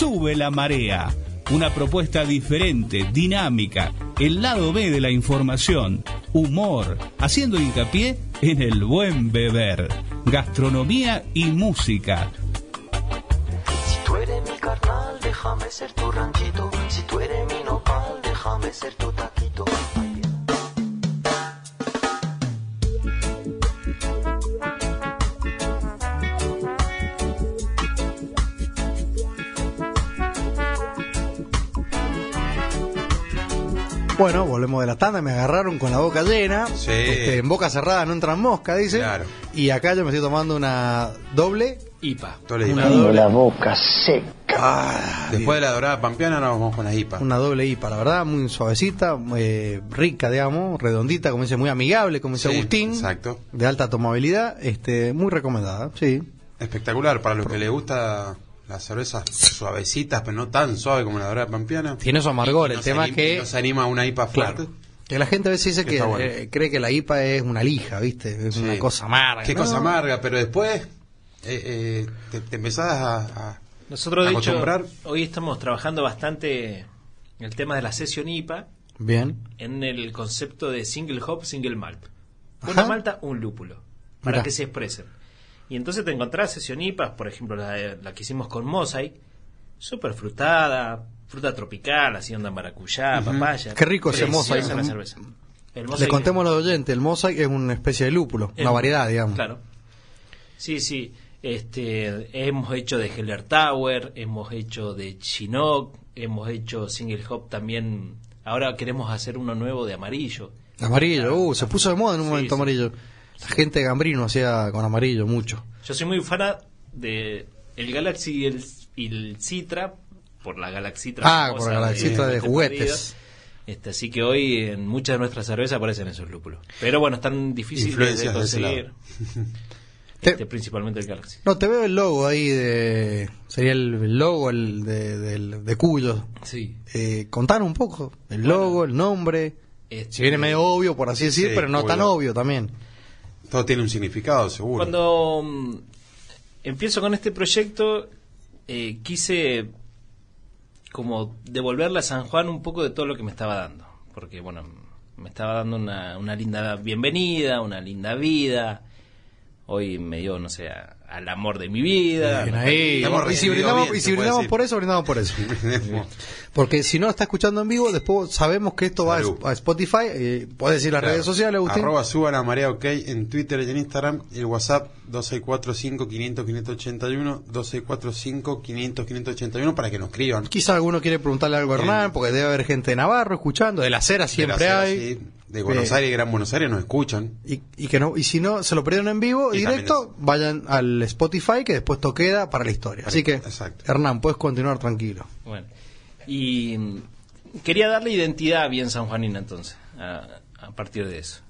Sube la marea. Una propuesta diferente, dinámica, el lado B de la información, humor, haciendo hincapié en el buen beber, gastronomía y música. Si tú eres mi carnal, déjame ser tu ranchito. Si tú eres mi nopal, déjame ser tu taquito. Bueno, volvemos de la tanda, me agarraron con la boca llena. Sí. Este, en boca cerrada no entran moscas, dice. Claro. Y acá yo me estoy tomando una doble. IPA. Una doble, boca seca. ah, Después de la dorada pampeana, ahora vamos con la IPA. una doble IPA, la verdad, muy suavecita, eh, rica, digamos, redondita, como dice, muy amigable, como dice Sí, Agustín. exacto. De alta tomabilidad, este, muy recomendada, sí. Espectacular. Para los que les gusta las cervezas suavecitas, pero no tan suave como la dorada pampeana. Tiene su amargor, Y el tema anim- que- Nos anima a una IPA fuerte. Claro. Que la gente a veces dice Que que está bueno. eh, cree que la IPA es una lija, ¿viste? Es Sí. una cosa amarga. Qué ¿no? cosa amarga, pero después eh, eh, te, te empezás a, a- Nosotros, de hecho, hoy estamos trabajando bastante el tema de la sesión IPA Bien. en el concepto de single hop, single malt. Ajá. Una malta, un lúpulo, para Mirá. que se expresen. Y entonces te encontrás sesión IPA, por ejemplo, la, la que hicimos con Mosaic, súper frutada, fruta tropical, así onda maracuyá, papaya. Qué rico ese Mosaic. la cerveza. El Le Mosaic- contemos a los oyentes, el Mosaic es una especie de lúpulo, el- una variedad, digamos. Claro. Sí, sí. Este, hemos hecho de Heller Tower, hemos hecho de Chinook, hemos hecho single hop también. Ahora queremos hacer uno nuevo de amarillo. Amarillo, uh, se puso de moda en un Sí, momento sí. amarillo. La gente de Gambrino hacía con amarillo mucho. Yo soy muy fan de el Galaxy y el, y el Citra por la Galaxitra. Ah, por la Galaxitra de este juguetes. partido. Este, así que hoy en muchas de nuestras cervezas aparecen esos lúpulos. Pero bueno, están difíciles de de conseguir. lado. Te- Este, principalmente el Galaxy. No, te veo el logo ahí de... Sería el, el logo el de, del- de Cuyo. Sí. Eh, contanos un poco. El logo, el nombre. Este, Si viene medio obvio, por así decir, Sí, pero no tan obvio también. Todo tiene un significado, seguro. Cuando mm, empiezo con este proyecto, eh, quise como devolverle a San Juan un poco de todo lo que me estaba dando. Porque, bueno, me estaba dando una, una linda bienvenida, una linda vida. Hoy me dio, no sé, al amor de mi vida. Bien ahí. Y si brindamos, bien, y si brindamos por eso, brindamos por eso. Porque si no está escuchando en vivo, después sabemos que esto Salud. va a Spotify. Eh, puedes decir las Claro. redes sociales, Agustín. Arroba suba la marea ok en Twitter y en Instagram. Y el WhatsApp 2645 500 581 2645 500 581 para que nos escriban. Quizá alguno quiere preguntarle algo a. Hernán, porque debe haber gente de Navarro escuchando. De la acera siempre De la hay. sí. De Buenos Eh, Aires y Gran Buenos Aires nos escuchan. Y, y que no y si no se lo perdieron en vivo Y directo vayan al Spotify que después esto queda para la historia así que Exacto. Hernán puedes continuar tranquilo Bueno, y mm, quería darle identidad bien sanjuanina entonces, a, a partir de eso.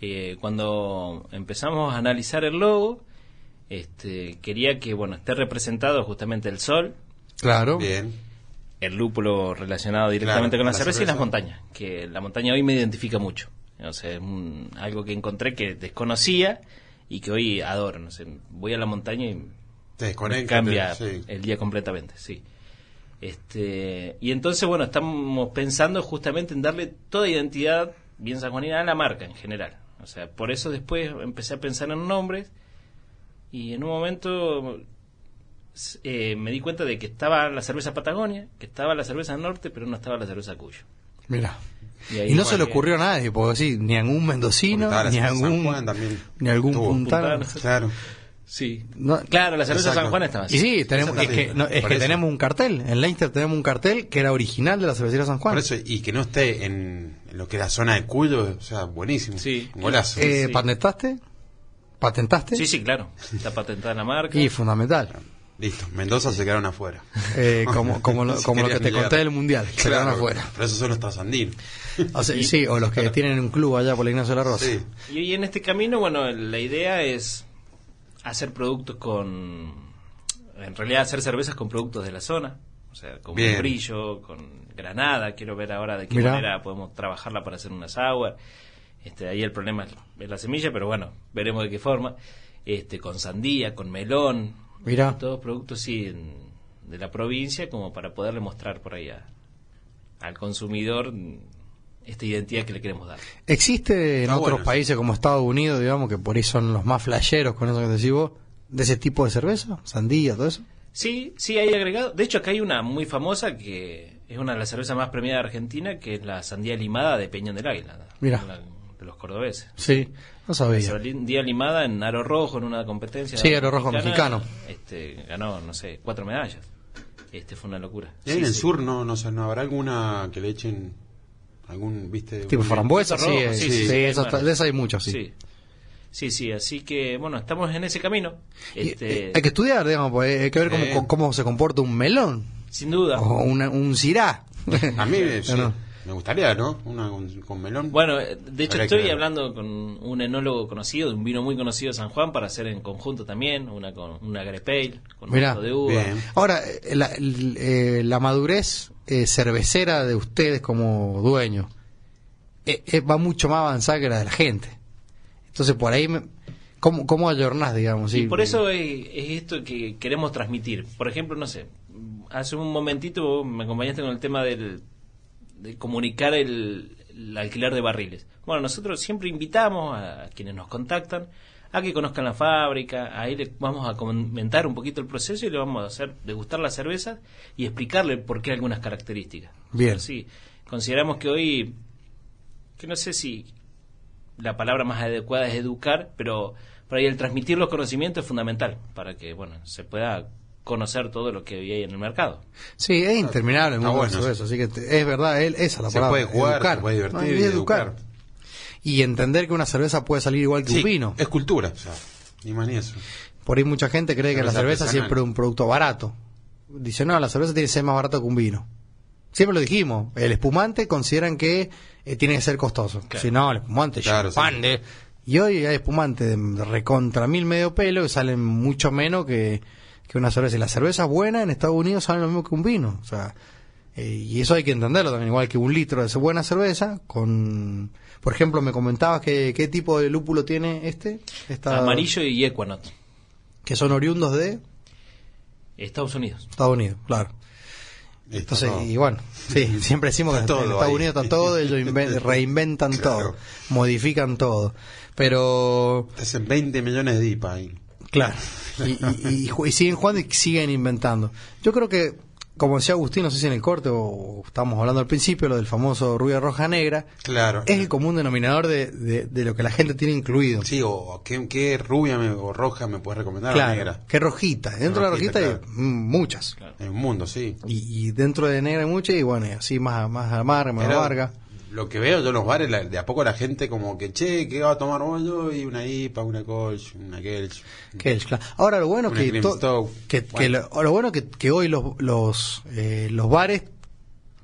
Eh, cuando empezamos a analizar el logo, este, quería que bueno esté representado justamente el sol, claro Bien. El lúpulo relacionado directamente Claro, con la, la cerveza, y las montañas, que la montaña hoy me identifica mucho. O sea, es un- algo que encontré que desconocía y que hoy adoro. No sé, voy a la montaña y Te cambia sí. el día completamente, sí. Este, y entonces, bueno, estamos pensando justamente en darle toda identidad bien sanjuanina a la marca en general. O sea, por eso después empecé a pensar en nombres y en un momento eh, me di cuenta de que estaba la cerveza Patagonia, que estaba la cerveza Norte, pero no estaba la cerveza Cuyo. mira Y no se le ocurrió a nadie porque sí ni a algún mendocino ni a algún Juan también. ni algún Puntano. Claro. Sí. No- Claro, la cerveza Exacto. San Juan estaba así. y sí tenemos es que, no, es que tenemos un cartel en Leinster tenemos un cartel que era original de la cervecería San Juan Por eso, y que no esté en, en lo que es la zona de Cuyo, o sea, buenísimo. Sí. Un golazo. Eh, sí. patentaste patentaste Sí, sí, claro. Está patentada la marca. y fundamental Listo, Mendoza se quedaron afuera. Eh, como como lo, como lo que te conté del mundial se quedaron afuera Pero esos son los trasandinos. O sea, sí, o los que tienen un club allá por la Ignacio de la Rosa. Sí. Y hoy en este camino, bueno, la idea es hacer productos con. En realidad, hacer cervezas con productos de la zona. O sea, con Bien. brillo, con granada. Quiero ver ahora de qué Mirá. manera podemos trabajarla para hacer una sour. Este, ahí el problema es, es la semilla, pero bueno, veremos de qué forma. Este, con sandía, con melón. Mirá. Todos productos, sí, de la provincia como para poderle mostrar por ahí a- al consumidor esta identidad que le queremos dar. ¿Existe en otros bueno, países como Estados Unidos, digamos, que por ahí son los más flasheros con eso que decís vos, de ese tipo de cerveza? ¿Sandía, todo eso? Sí, sí, hay agregado. De hecho, acá hay una muy famosa que es una de las cervezas más premiadas de Argentina, que es la sandía limada de Peñón del Águila, Mirá. la- de los cordobeses. Sí, no sabía. sandía limada en aro rojo en una competencia. Sí, aro rojo mexicano. Este, ganó, no sé, cuatro medallas. Este fue una locura. Y ahí Sí, en el sí. sur no, no, sé, no habrá alguna que le echen algún, viste, Tipo un- frambuesa, sí, rojo, eh, sí, de esa hay muchos, sí. Sí. Sí, sí, así que bueno, estamos en ese camino. Y, Este, eh, hay que estudiar, digamos, porque hay que ver cómo, Sí. cómo, cómo se comporta un melón sin duda. o una- un cirá. A mí sí, No, no. Me gustaría, ¿no? Una con, con melón. Bueno, eh, de hecho que estoy hablando con un enólogo conocido, de un vino muy conocido de San Juan, para hacer en conjunto también, una con una Grepale, con Mirá, un poco de uva. bien. Ahora, eh, la, eh, la madurez eh, cervecera de ustedes como dueños eh, eh, va mucho más avanzada que la de la gente. Entonces, por ahí, me- ¿cómo, cómo ayornás, digamos? Y por eso es, es esto que queremos transmitir. Por ejemplo, no sé, hace un momentito vos me acompañaste con el tema del, de comunicar el, el alquiler de barriles. Bueno, nosotros siempre invitamos a quienes nos contactan a que conozcan la fábrica, ahí le vamos a comentar un poquito el proceso y le vamos a hacer degustar la cerveza y explicarle por qué algunas características. Bien. Sí, consideramos que hoy, que no sé si la palabra más adecuada es educar, pero por ahí el transmitir los conocimientos es fundamental para que, bueno, se pueda conocer todo lo que hay en el mercado. Sí, es interminable de bueno. cerveza, así que te- es verdad, él- esa es la se palabra. puede jugar, educar. se puede divertir No, y y educar. Y entender que una cerveza puede salir igual que Sí, un vino. es cultura, o sea, ni más ni eso. Por ahí mucha gente cree que la Cerveza cerveza artesanal. siempre es un producto barato. Dice, no, la cerveza tiene que ser más barato que un vino. Siempre lo dijimos. El espumante consideran que eh, tiene que ser costoso. Claro. Si no, el espumante Claro, champán, sí. de- Y hoy hay espumantes de recontra mil medio pelo que salen mucho menos que, que una cerveza. Y las cervezas buenas en Estados Unidos salen lo mismo que un vino. O sea, eh, y eso hay que entenderlo también. Igual que un litro de buena cerveza con... Por ejemplo, me comentabas que qué tipo de lúpulo tiene este. Esta, Amarillo y Equanot, Que son oriundos de Estados Unidos. Estados Unidos, claro. Entonces, todo. y bueno, sí, siempre decimos que en todo Estados ahí. Unidos está todo, ellos inven- reinventan Claro. todo, modifican todo. Pero, hacen 20 millones de IPA ahí. Claro, y, y- y ju- y siguen jugando y siguen inventando. Yo creo que, como decía Agustín, no sé si en el corte o estábamos hablando al principio, lo del famoso rubia roja negra, Claro. es el común denominador de, de- de lo que la gente tiene incluido. Sí, o qué, qué rubia me- o roja me puedes recomendar o claro, negra. que rojita. Dentro de la Rojita, hay claro. muchas. En un mundo, sí. Y, dentro de negra hay muchas y bueno, así más, más amarga, más amarga. Lo que veo yo en los bares, la- de a poco la gente como que, che, ¿qué va a tomar hoy? Y una IPA, una Kolsch, una Kelch. Kelch, claro. Ahora lo bueno que, to- que, lo, lo bueno que, que hoy los los, eh, los bares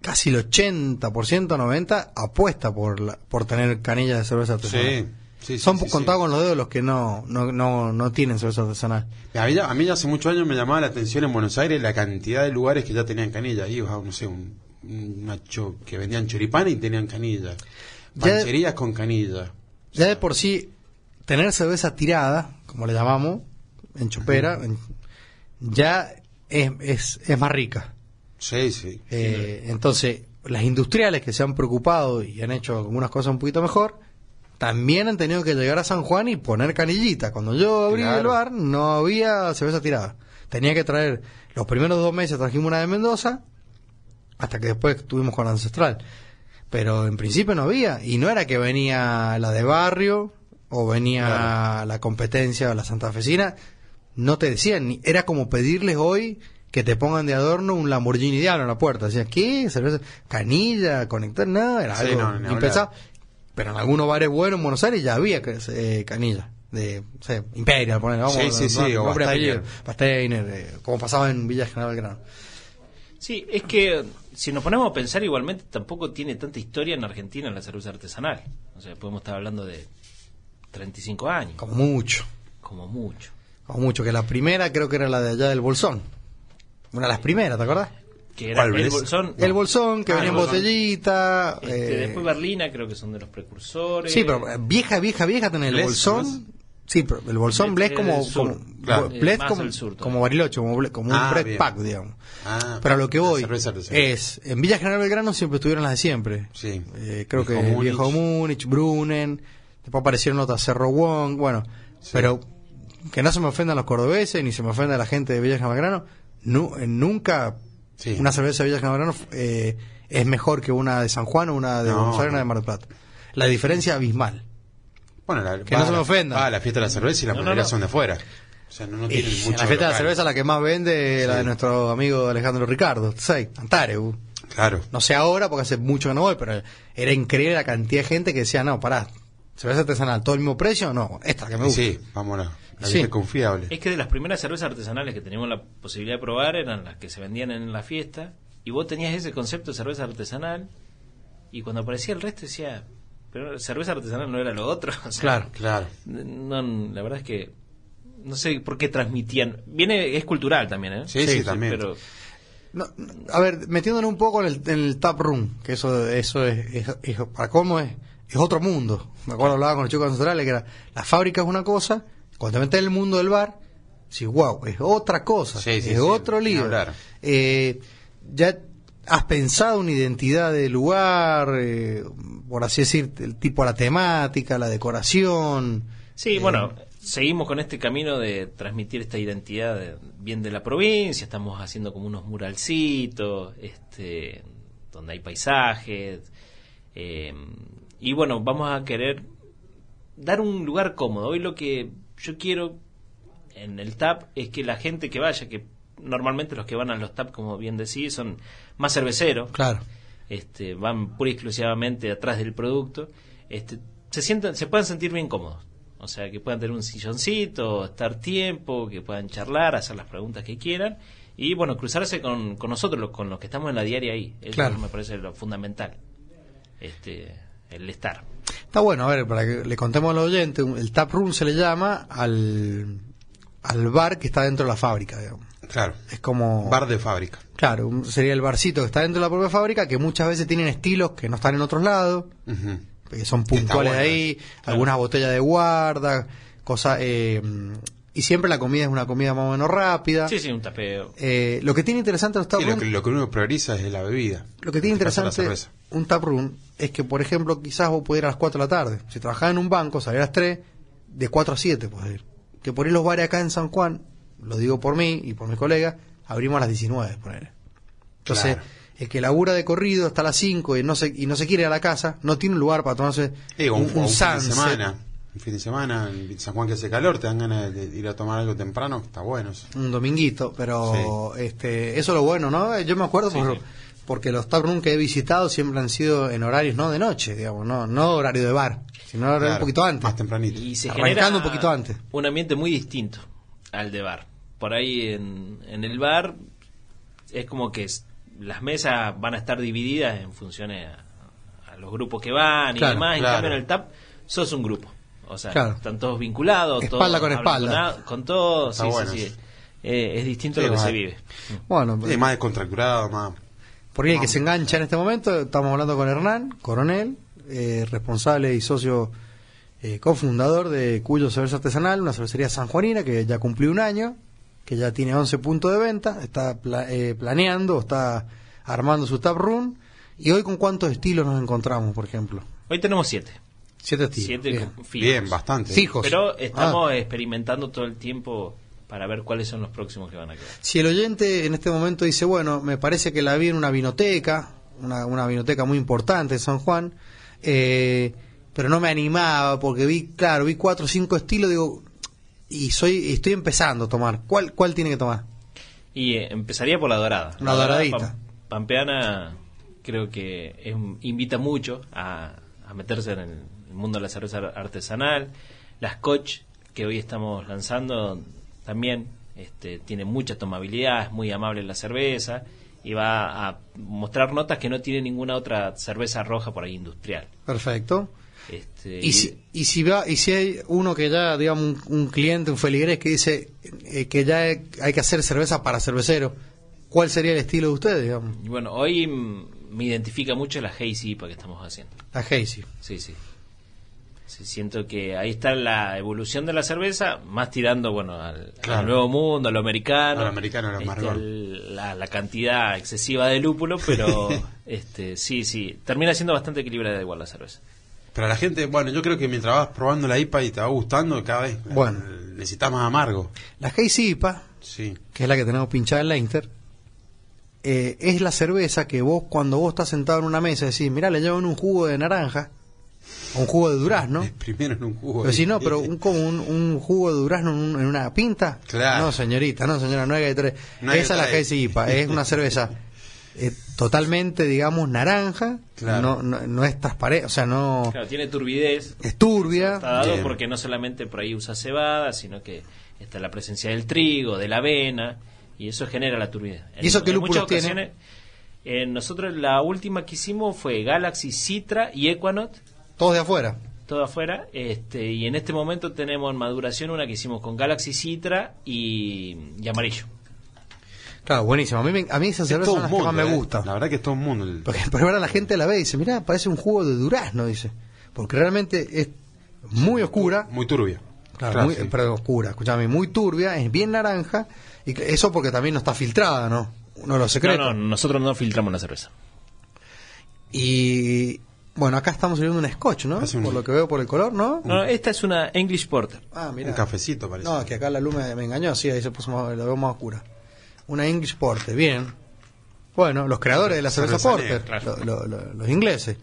casi el 80%, 90 apuesta por la, por tener canillas de cerveza artesanal. Sí, sí, sí. Son sí, contados sí. con los dedos los que no no no, no tienen cerveza artesanal. A mí, ya- a mí ya hace muchos años me llamaba la atención en Buenos Aires la cantidad de lugares que ya tenían canilla. Ibas a, no sé, un, una cho- que vendían choripán y tenían canilla. Ya- Pancherías con canilla. Ya de por sí tener cerveza tirada, como le llamamos, en chopera, en- ya es, es, es más rica. Sí, sí. Eh, entonces, las industriales que se han preocupado y han hecho algunas cosas un poquito mejor, también han tenido que llegar a San Juan y poner canillita. Cuando yo abrí Claro. el bar, no había cerveza tirada. Tenía que traer, los primeros dos meses trajimos una de Mendoza, hasta que después estuvimos con Ancestral. Pero en principio no había, y no era que venía la de barrio, o venía Claro. la competencia o la santafesina, no te decían, ni, era como pedirles hoy que te pongan de adorno un Lamborghini Diablo en la puerta. Decían, ¿qué? ¿Cerveza? ¿Canilla? ¿Conectar? No, era Sí, algo no, impensado. hablar. Pero en algunos bares buenos en Buenos Aires ya había eh, canilla. De, no sé, Imperial, poner, vamos, Sí, sí, sí, o eh, como pasaba en Villa General Belgrano. Sí, es que si nos ponemos a pensar igualmente tampoco tiene tanta historia en Argentina la cerveza artesanal. O sea, podemos estar hablando de 35 años, Como mucho. como mucho. Como mucho. Que la primera creo que era la de allá del Bolsón. Una de las primeras, ¿te acordás? Que era ¿Cuál el bolsón. El Bolsón, que Ah, venía en botellita. Este, eh, Después Berlina creo que son de los precursores. Sí, pero eh, vieja, vieja, vieja tenés el bolsón Sí, pero el bolsón Bled como, como, Claro. Bled Eh, como, sur como Bariloche, como, Bled- como Ah, un Bread bien. Pack, digamos. Ah, Pero a lo que voy es, en Villa General Belgrano siempre estuvieron las de siempre. Sí. Eh, creo Viejo que Múnich. Viejo Múnich, Brunnen, después aparecieron otras Cerro Wong, bueno, pero que no se me ofendan los cordobeses ni se me ofenda la gente de Villa General Belgrano, nu- eh, nunca Sí. una cerveza de Villa General Belgrano eh, es mejor que una de San Juan o una de No, Buenos Aires o una de Mar del Plata. La diferencia abismal. Bueno, la, Que va no se me la- ofenda. Va a la fiesta de la cerveza y la No, no, mayoría no. son de fuera. O sea, no, no tienen en mucho la fiesta de la cerveza la que más vende es la Sí. de nuestro amigo Alejandro Ricardo, ¿sabes? Antares. Claro. No sé ahora porque hace mucho que no voy, pero era increíble la cantidad de gente que decía, no, pará, cerveza artesanal, todo el mismo precio, no, esta que me gusta. Sí, vamos a la, Sí. confiable. Es que de las primeras cervezas artesanales que teníamos la posibilidad de probar eran las que se vendían en la fiesta y vos tenías ese concepto de cerveza artesanal y cuando aparecía el resto decía, pero cerveza artesanal no era lo otro. O sea, Claro. Claro. No, la verdad es que no sé por qué transmitían. Viene, es cultural también, ¿eh? Sí, sí, también. Pero No, no, a ver, metiéndonos un poco en el, en el tap room, que eso, eso es, es- es- para cómo es, es otro mundo. Me acuerdo hablaba con los chicos ancestrales que era, la fábrica es una cosa, cuando te metes en el mundo del bar, sí, wow, es otra cosa, Sí, sí, es sí, otro hablar. Eh, ya has pensado una identidad del lugar, eh, por así decir, el tipo, la temática, la decoración. Sí, Eh, bueno, seguimos con este camino de transmitir esta identidad de- bien de la provincia, estamos haciendo como unos muralcitos, este, donde hay paisajes, eh, y bueno, vamos a querer dar un lugar cómodo. Hoy lo que yo quiero en el TAP es que la gente que vaya, que normalmente los que van a los TAP, como bien decís, son más cerveceros, Claro. Este, van pura y exclusivamente atrás del producto, este, se sientan, se puedan sentir bien cómodos. O sea, que puedan tener un silloncito, estar tiempo, que puedan charlar, hacer las preguntas que quieran y, bueno, cruzarse con, con nosotros, con los que estamos en la diaria ahí. Eso Claro. me parece lo fundamental, este, el estar. Está bueno, a ver, para que le contemos al oyente, el tap room se le llama al, al bar que está dentro de la fábrica, digamos. Claro. Es como... Bar de fábrica. Claro, un- sería el barcito que está dentro de la propia fábrica, que muchas veces tienen estilos que no están en otros lados, que son Está puntuales de ahí, algunas botellas de guarda, cosas... eh, y siempre la comida es una comida más o menos rápida. Sí, sí, un tapeo. Eh, lo que tiene interesante los tap Sí, lo, que, lo que uno prioriza es la bebida. lo que tiene interesante un tap room es que, por ejemplo, quizás vos pudieras a las 4 de la tarde. Si trabajás en un banco, salís a las 3, de 4 a 7 podés ir. Que por ahí los bares acá en San Juan, lo digo por mí y por mis colegas, abrimos a las 19, poner. Entonces, Claro. el que labura de corrido hasta las 5 y no se, y no se quiere ir a la casa, no tiene un lugar para tomarse Eh, un, un, un fin de semana. Un fin de semana en San Juan que hace calor, te dan ganas de ir a tomar algo temprano, está bueno. eso. un dominguito, pero este eso es lo bueno, ¿no? Yo me acuerdo Sí, por- sí. porque los tap room que he visitado siempre han sido en horarios no de noche, digamos, no no horario de bar, sino horario un Claro, poquito antes. Más tempranito. Y se Arrancando genera un poquito antes. un ambiente muy distinto al de bar. Por ahí en, en el bar es como que las mesas van a estar divididas en función a, a los grupos que van y Claro, demás. En cambio en el TAP sos un grupo. O sea, Claro. están todos vinculados. Espalda todos con espalda. Con, con todos. Sí, sí, bueno sí. eso. Eh, es distinto Sí, lo que se vive. Bueno, Sí, más descontracturado, más. por ahí el que se engancha en este momento, estamos hablando con Hernán, coronel, eh, responsable y socio eh, cofundador de Cuyo Cerveza Artesanal, una cervecería sanjuanina que ya cumplió un año, que ya tiene 11 puntos de venta, está pla- eh, planeando, está armando su tap room. ¿Y hoy con cuántos estilos nos encontramos, por ejemplo? Hoy tenemos siete. Siete estilos. Siete bien. fijos. Bien, bastante. Fijos. Pero estamos Ah. experimentando todo el tiempo para ver cuáles son los próximos que van a quedar. Si el oyente en este momento dice, bueno, me parece que la vi en una vinoteca, una, una vinoteca muy importante en San Juan, eh, pero no me animaba porque vi, claro, vi cuatro o cinco estilos, digo, y soy estoy empezando a tomar. ¿Cuál, cuál tiene que tomar? Y eh, empezaría por la dorada. La doradita. pam- pampeana creo que es invita mucho a, a meterse en el, el mundo de la cerveza ar- artesanal. La Scotch que hoy estamos lanzando también este, tiene mucha tomabilidad, es muy amable la cerveza y va a mostrar notas que no tiene ninguna otra cerveza roja por ahí industrial. Perfecto. Este, Y si, y si va, y si hay uno que ya, digamos, un, un cliente, un feligrés que dice eh, que ya hay, hay que hacer cerveza para cervecero, ¿cuál sería el estilo de ustedes, digamos? bueno, hoy mm, me identifica mucho la Hazy IPA que estamos haciendo. La Hazy. Sí, sí. Sí, siento que ahí está la evolución de la cerveza, más tirando bueno al, Claro. al nuevo mundo, a lo americano, A lo americano, a lo este, la, la cantidad excesiva de lúpulo, pero este sí, sí, termina siendo bastante equilibrada igual la cerveza. Pero la gente, bueno, yo creo que mientras vas probando la IPA y te va gustando, cada vez Bueno. eh, necesitas más amargo. La Hazy IPA, Sí. que es la que tenemos pinchada en la Inter, eh, es la cerveza que vos, cuando vos estás sentado en una mesa, decís, mirá, le llevan un jugo de naranja, o un jugo de durazno. Primero en un jugo. Pero si no, pero un, como un, un jugo de durazno en, un- en una pinta. Claro. No, señorita, no, señora, no hay que traer. No Esa es la. Hazy IPA, es una cerveza eh, totalmente, digamos, naranja. Claro. No, no, no es transparente, o sea, no Claro, tiene turbidez, es turbia. está dado Bien. porque no solamente por ahí usa cebada, sino que está la presencia del trigo, de la avena, y eso genera la turbidez. ¿Y eso qué en muchas lúpulos tiene? eh, nosotros la última que hicimos fue Galaxy, Citra y Equanot, Todos de afuera. todo afuera, este, y en este momento tenemos en maduración una que hicimos con Galaxy, Citra y, y amarillo. Claro, buenísimo. A mí, me- a mí esas Es cervezas son un las que más mundo, me eh. gustan. La verdad que es todo un mundo. el- Porque pero ahora la gente la ve y dice, mira, parece un jugo de durazno, dice. Porque realmente es muy oscura. Muy turbia. Claro, Claro, muy, sí. pero oscura, escúchame, muy turbia, es bien naranja. Y que- eso porque también no está filtrada, ¿no? Uno de los secretos. No, no, nosotros no filtramos la cerveza. Y bueno, acá estamos sirviendo un scotch, ¿no? Un- Por lo que veo por el color, ¿no? No, no, esta es una English Porter. Ah, mira. Un cafecito parece. No, que acá la luz me, me engañó, sí, ahí se puso más, la veo más oscura. Una English Porter, bien. Bueno, los creadores de la cerveza, Cerveza Porter, negra, claro. lo- lo- lo- los ingleses,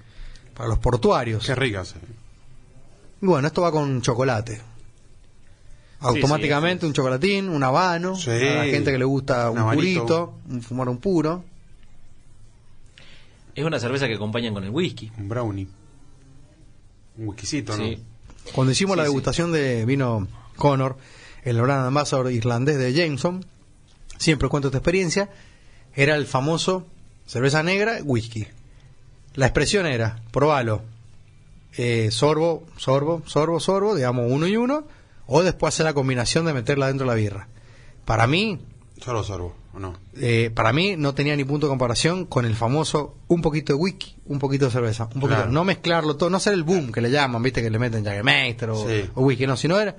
para los portuarios. Qué rica. sí. Y bueno, esto va con chocolate. Automáticamente sí, un chocolatín, un habano, Sí. a la gente que le gusta Un un, purito, un fumar un puro. Es una cerveza que acompañan con el whisky. Un brownie. Un whiskycito, ¿no? Sí. Cuando hicimos la degustación de vino Connor, el Brand Ambassador irlandés de Jameson, siempre cuento esta experiencia, era el famoso cerveza negra, whisky. La expresión era, probalo, eh, sorbo, sorbo, sorbo, sorbo, digamos uno y uno, o después hacer la combinación de meterla dentro de la birra. Para mí, Solo sorbo, ¿o no? eh, para mí no tenía ni punto de comparación con el famoso un poquito de whisky, un poquito de cerveza, un poquito, Claro. no mezclarlo todo, no hacer el boom que le llaman, viste que le meten Jägermeister o, Sí. o whisky, no, sino era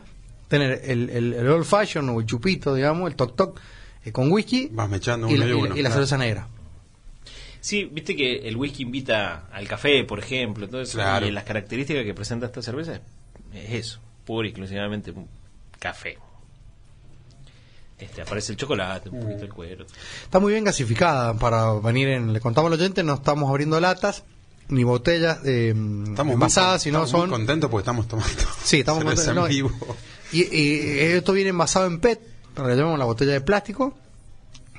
tener el, el, el old fashion o el chupito, digamos, el toc toc eh, con whisky Vas mechando y uno la, y y la- uno. y la claro. cerveza negra. Sí, viste que el whisky invita al café, por ejemplo. Entonces, Claro. y las características que presenta esta cerveza es, es eso, pura y exclusivamente un café. Este, aparece el chocolate, un poquito el cuero. Está muy bien gasificada para venir en, le contamos al oyente, no estamos abriendo latas ni botellas eh, Estamos envasadas, muy, sino estamos muy son... contentos porque estamos tomando. Sí, estamos contentos, en no, vivo. Y, y esto viene envasado en PET, para que le llamamos la botella de plástico,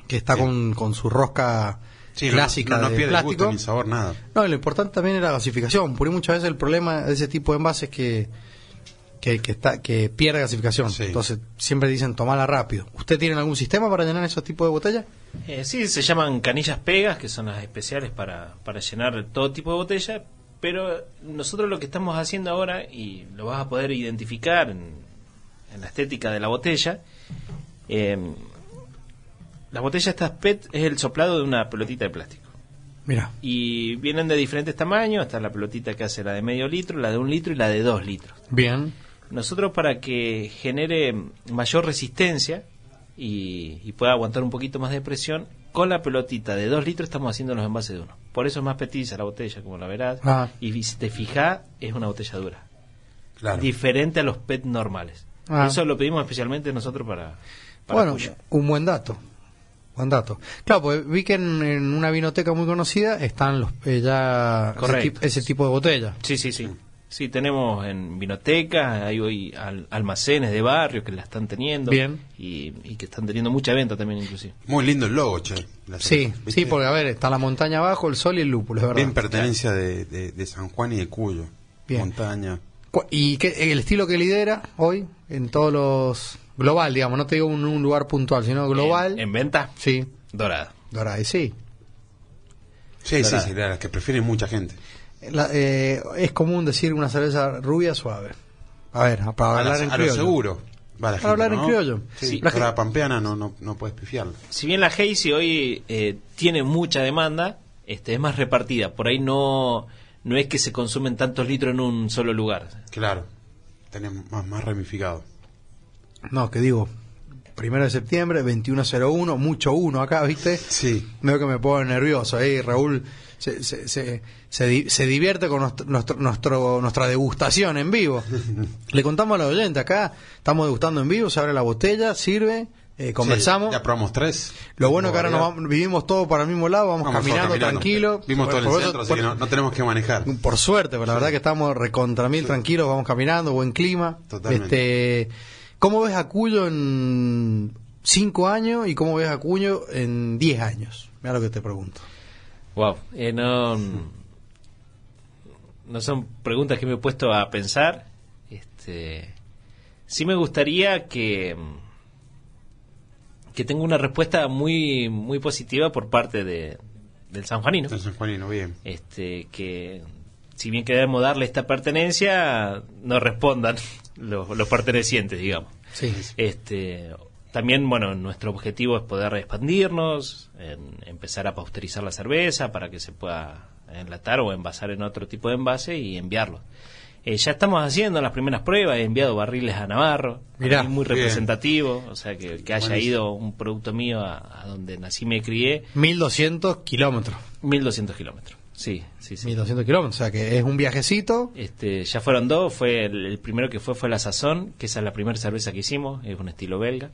que está con, con su rosca Sí, clásica no, no de pierde plástico. gusto ni sabor, nada. No, y lo importante también es la gasificación, porque muchas veces el problema de ese tipo de envases es que, que, que está, que pierde gasificación. Sí. Entonces siempre dicen tomala rápido. ¿Usted tiene algún sistema para llenar esos tipos de botellas? Eh, sí, se llaman canillas pegas, que son las especiales para, para llenar todo tipo de botella, pero nosotros lo que estamos haciendo ahora, y lo vas a poder identificar en, en la estética de la botella, eh, la botella estas PET es el soplado de una pelotita de plástico. Mira, Y vienen de diferentes tamaños, está la pelotita que hace la de medio litro, la de un litro y la de dos litros. bien. Nosotros para que genere mayor resistencia y, y pueda aguantar un poquito más de presión, con la pelotita de 2 litros estamos haciendo los envases de uno. Por eso es más petiza la botella, como la verás. Ah. Y si te fijas, es una botella dura. Claro. Diferente a los PET normales. Ah. Eso lo pedimos especialmente nosotros para Bueno, Cuyo. un buen dato. Buen dato. Claro, pues vi que en, en una vinoteca muy conocida están los eh, ya ese, Correcto. tip- ese tipo de botella. Sí, sí, sí. Sí, tenemos en vinotecas, hay hoy al- almacenes de barrio que la están teniendo. Bien. Y, y que están teniendo mucha venta también, inclusive. Muy lindo el logo, che. La Sí, ¿viste? sí, porque a ver, está la montaña abajo, el sol y el lúpulo, es verdad. Bien pertenencia de, de, de San Juan y de Cuyo. Bien. Montaña. ¿Y qué, el estilo que lidera hoy en todos los... Global, digamos, no te digo un, un lugar puntual, sino global. En, en venta, Sí, dorada. Doray, sí. Sí, sí, Dorada. sí, la que prefiere mucha gente. La- eh, es común decir una cerveza rubia suave. A ver, para A, hablar la- en a lo criollo. seguro. Va la Para hablar en criollo. Sí, Sí. para La la pampeana no, no, no puedes pifiarla. Si bien la Hazy hoy eh, tiene mucha demanda, este, es más repartida. Por ahí no, no es que se consumen tantos litros en un solo lugar. Claro, tenemos más, más ramificado. No, que digo, primero de septiembre, 21.01, mucho uno acá, ¿viste? Sí. Veo que me pongo nervioso ahí, Raúl se, se, se, se, di- se divierte con nuestro, nuestro, nuestro- nuestra degustación en vivo. Le contamos a los oyentes acá, estamos degustando en vivo, se abre la botella, sirve, eh, conversamos. Sí, ya probamos tres. Lo bueno que ahora nos vamos- vivimos todos para el mismo lado, vamos, Vamos todos caminando, tranquilo. Vimos todo Por- el por centro, así que no, no tenemos que manejar. por suerte, pero la verdad que estamos recontra mil tranquilos, vamos caminando, buen clima. Totalmente. Este, ¿Cómo ves a Cuyo en cinco años y cómo ves a Cuyo en 10 años? Mira lo que te pregunto. Wow, eh, no, no son preguntas que me he puesto a pensar. Este, sí me gustaría que que tenga una respuesta muy muy positiva por parte de, del sanjuanino. Entonces, San Juanino, bien. Este, que si bien queremos darle esta pertenencia, no respondan los, los pertenecientes, digamos. Sí. Este, también, bueno, nuestro objetivo es poder expandirnos, en- empezar a pasteurizar la cerveza para que se pueda enlatar o envasar en otro tipo de envase y enviarlo. Eh, ya estamos haciendo las primeras pruebas, he enviado barriles a Navarro, Mirá, muy bien. representativo, o sea, que, que haya Buenísimo. ido un producto mío a, a donde nací y me crié, 1200 kilómetros. 1200 kilómetros. Sí, sí, sí. 1200 kilómetros, o sea que es un viajecito. Este, ya fueron dos, fue el, el primero que fue fue la Sazón, que esa es la primera cerveza que hicimos, es un estilo belga.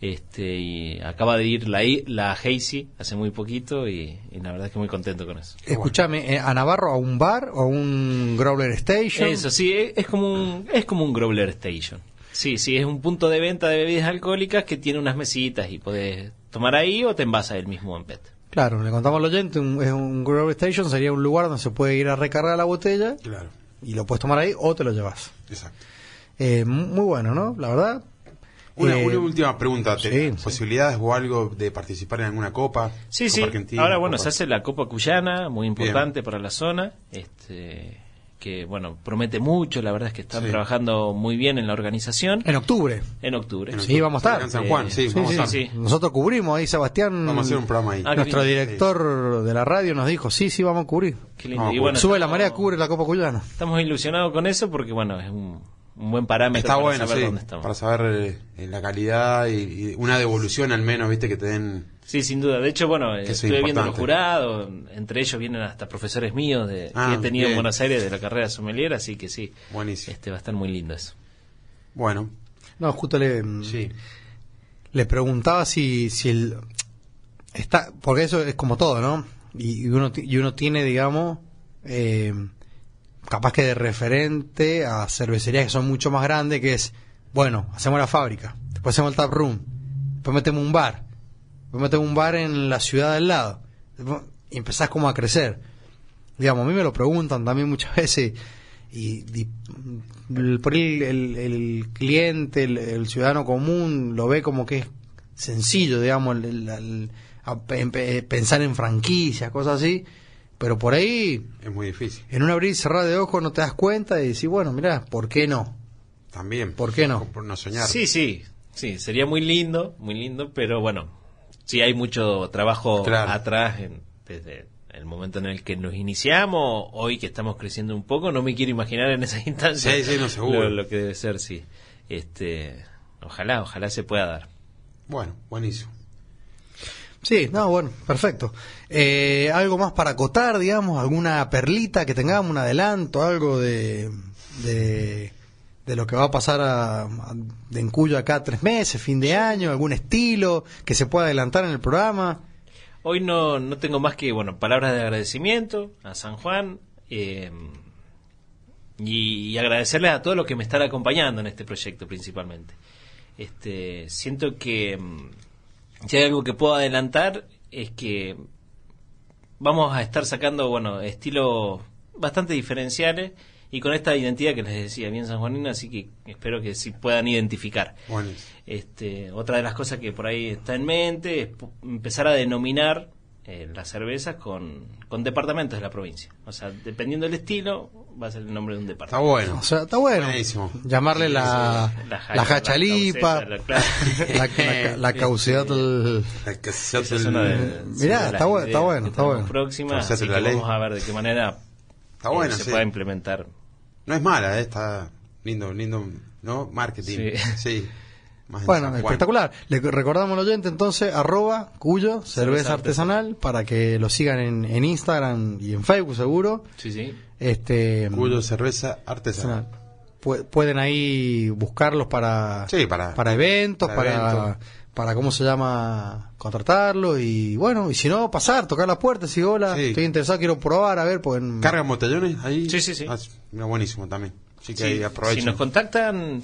Este, y acaba de ir la, la Hazy hace muy poquito y, y la verdad es que muy contento con eso. Escúchame, eh, a Navarro a un bar o a un Growler Station. Eso sí, es, es como un es como un Growler Station. Sí, sí, es un punto de venta de bebidas alcohólicas que tiene unas mesitas y podés tomar ahí o te envasas el mismo en PET. Claro, le contamos al oyente, un, es un Growler Station sería un lugar donde se puede ir a recargar la botella Claro, y lo puedes tomar ahí o te lo llevas. exacto. Eh, muy bueno, ¿no? La verdad. Una, Eh, una última pregunta. sí, ¿Te- sí. ¿Posibilidades o algo de participar en alguna copa? Sí, Copa sí. Argentina, Ahora, bueno, Copa- se hace la Copa Cuyana, muy importante para la zona. Este, que, bueno, promete mucho. La verdad es que están Sí. trabajando muy bien en la organización. En octubre. En octubre. En Sí, vamos a estar. En San Juan, sí, vamos Sí, a sí, estar. sí. Nosotros cubrimos ahí, Sebastián. Vamos a hacer un programa ahí. Ah, Nuestro director de la radio nos dijo, sí, sí, vamos a cubrir. Qué lindo. Vamos, Y bueno, Sube la marea, cubre la Copa Cuyana. Estamos ilusionados con eso porque, bueno, es un, un buen parámetro Está para bueno, saber sí, dónde estamos. para saber eh, la calidad y, y una devolución al menos, viste, que te den... Sí, sin duda. De hecho, bueno, es estuve viendo los jurados. Entre ellos vienen hasta profesores míos de, Ah, que he tenido en bien. Buenos Aires de la carrera sommelier, así que sí. Buenísimo. Este va a estar muy lindo eso. Bueno, No, justo le, sí. le preguntaba si, si el está porque eso es como todo no y, y uno y uno tiene digamos eh, capaz que de referente a cervecerías que son mucho más grandes que es bueno hacemos la fábrica después hacemos el tap room después metemos un bar después metemos un bar en la ciudad del lado después- y empezás como a crecer digamos a mí me lo preguntan también muchas veces y, por el, el- el cliente, el, el ciudadano común lo ve como que es sencillo, digamos, el- el- el- a pe- pe- pensar en franquicias, cosas así, pero por ahí, Es muy difícil. en un abrir y cerrar de ojos no te das cuenta y decís, bueno, mira, ¿por qué no? También. ¿Por qué no? Por no soñar. Sí, sí, sí, sería muy lindo, muy lindo, pero bueno, sí hay mucho trabajo Claro. atrás en- desde el momento en el que nos iniciamos, hoy que estamos creciendo un poco, no me quiero imaginar en Sí, sí, no, seguro. lo, lo que debe ser, sí. Este, ojalá, ojalá se pueda dar. Bueno, buenísimo. Sí, no, bueno, perfecto. Eh, ¿Algo más para acotar, digamos? ¿Alguna perlita que tengamos, un adelanto, algo de, de, de lo que va a pasar a, de en Cuyo acá tres meses, fin de año, algún estilo que se pueda adelantar en el programa? Hoy no, no tengo más que, bueno, palabras de agradecimiento a San Juan eh, y, y agradecerles a todos los que me están acompañando en este proyecto principalmente. Este, siento que mm, si hay algo que puedo adelantar es que vamos a estar sacando, bueno, estilos bastante diferenciales y con esta identidad que les decía bien sanjuanina, así que espero que sí puedan identificar. Buenísimo. Este, otra de las cosas que por ahí está en mente es empezar a denominar eh, las cervezas con, con departamentos de la provincia. O sea, dependiendo del estilo, va a ser el nombre de un Está departamento. bueno. O sea, está bueno. Buenísimo. Llamarle la, La jacha, la jachalipa, la la- Mirá, está bueno, está bueno, está bueno. Próxima, así que vamos a ver de qué manera Está bueno, se sí. pueda implementar. No es mala, eh, está lindo, lindo, ¿no? Marketing. Sí. Sí. Más en Bueno, espectacular. Le recordamos al oyente entonces, arroba cuyo cerveza Cerveza artesanal, para que lo sigan en, en Instagram y en Facebook seguro. Sí, sí. Este, Cuyo cerveza artesanal. Pu- pueden ahí buscarlos para, Sí, para- para eventos, para para, eventos. Para, cómo se llama, contratarlo y bueno, y si no, pasar, tocar la puerta, si hola, Sí. estoy interesado, quiero probar, a ver, pues en- ¿Cargan botellones ahí? Sí, sí, sí. Ah, buenísimo también. Así que Sí, ahí si aprovechen. nos contactan,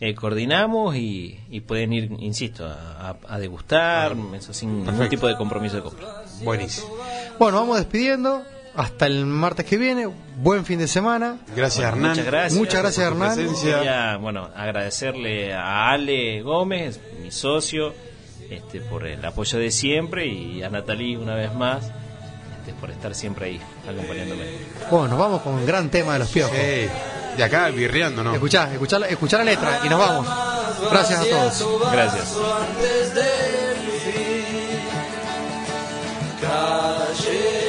eh, coordinamos y, y pueden ir, insisto, a, a- a degustar, eso sin ningún Perfecto. tipo de compromiso de compra. Buenísimo. Bueno, vamos despidiendo. Hasta el martes que viene. Buen fin de semana. Gracias, Hernán. Muchas gracias. Muchas gracias, por Hernán. presencia. Quería, bueno, agradecerle a Ale Gómez, mi socio, este, por el apoyo de siempre y a Natalie una vez más este, por estar siempre ahí acompañándome. Bueno, nos vamos con un gran tema de los piojos. Sí. De acá, birreando, ¿no? Escuchá, escuchá, la- escuchá la letra y nos vamos. Gracias a todos. Gracias. Calle